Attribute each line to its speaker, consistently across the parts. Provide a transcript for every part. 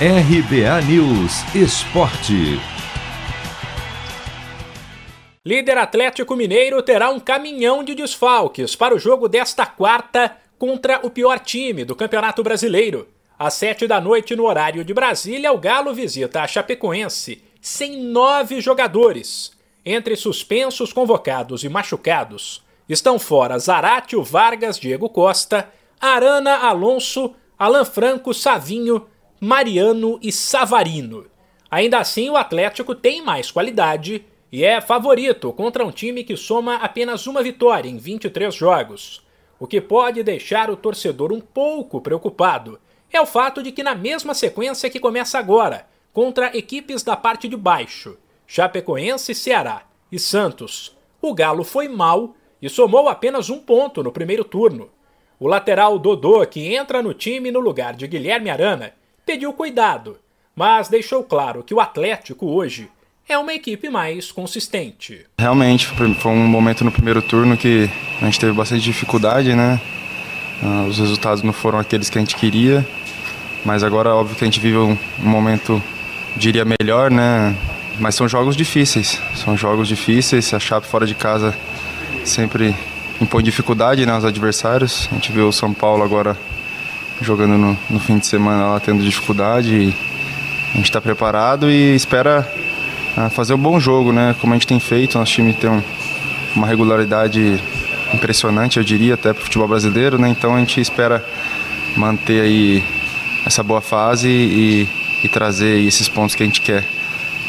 Speaker 1: RBA News Esporte.
Speaker 2: Líder Atlético Mineiro terá um caminhão de desfalques para o jogo desta quarta contra o pior time do Campeonato Brasileiro. Às sete da noite, no horário de Brasília, o Galo visita a Chapecoense sem nove jogadores. Entre suspensos, convocados e machucados, estão fora Zaratio Vargas, Diego Costa, Arana Alonso, Alan Franco, Savinho, Mariano e Savarino. Ainda assim, o Atlético tem mais qualidade e é favorito contra um time que soma apenas uma vitória em 23 jogos. O que pode deixar o torcedor um pouco preocupado é o fato de que, na mesma sequência que começa agora, contra equipes da parte de baixo, Chapecoense, Ceará e Santos, o Galo foi mal e somou apenas um ponto no primeiro turno. O lateral Dodô, que entra no time no lugar de Guilherme Arana, pediu cuidado, mas deixou claro que o Atlético hoje é uma equipe mais consistente.
Speaker 3: Realmente, foi um momento no primeiro turno que a gente teve bastante dificuldade, né? Ah, os resultados não foram aqueles que a gente queria, mas agora, óbvio que a gente vive um, momento, diria, melhor, né? Mas são jogos difíceis, são jogos difíceis. A Chape fora de casa sempre impõe dificuldade né, aos adversários. A gente viu o São Paulo agora jogando no, no fim de semana lá tendo dificuldade. a gente está preparado e espera uh, fazer um bom jogo, né? Como a gente tem feito, nosso time tem um, uma regularidade impressionante, eu diria, até para o futebol brasileiro, né? Então a gente espera manter aí essa boa fase e, e trazer esses pontos que a gente quer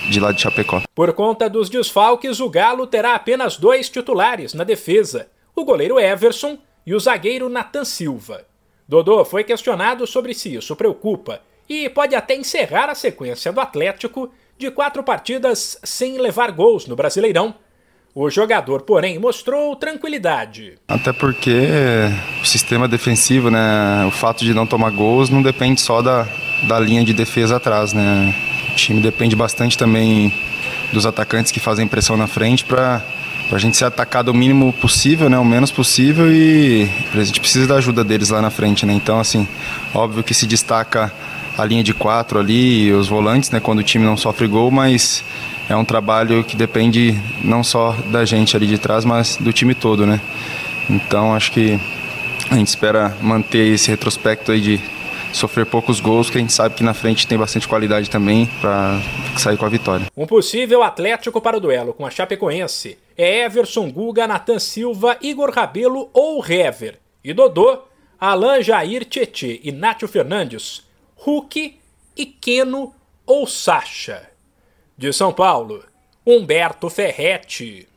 Speaker 3: de lá de Chapecó.
Speaker 2: Por conta dos desfalques, o Galo terá apenas dois titulares na defesa: o goleiro Everson e o zagueiro Nathan Silva. Dodô foi questionado sobre se isso preocupa e pode até encerrar a sequência do Atlético de quatro partidas sem levar gols no Brasileirão. O jogador, porém, mostrou tranquilidade.
Speaker 3: Até porque o sistema defensivo, né, o fato de não tomar gols não depende só da, da linha de defesa atrás, né? O time depende bastante também dos atacantes que fazem pressão na frente para para a gente ser atacado o mínimo possível, né, o menos possível e a gente precisa da ajuda deles lá na frente, né? Então, assim, óbvio que se destaca a linha de quatro ali, os volantes, né, quando o time não sofre gol, mas é um trabalho que depende não só da gente ali de trás, mas do time todo, né? Então, acho que a gente espera manter esse retrospecto aí de sofrer poucos gols, que a gente sabe que na frente tem bastante qualidade também para sair com a vitória.
Speaker 2: Um possível Atlético para o duelo com a Chapecoense é Everson Guga, Natan Silva, Igor Rabelo ou Hever. E Dodô, Alain Jair Tietê e Nátio Fernandes, Hulk e Keno ou Sacha. De São Paulo, Humberto Ferretti.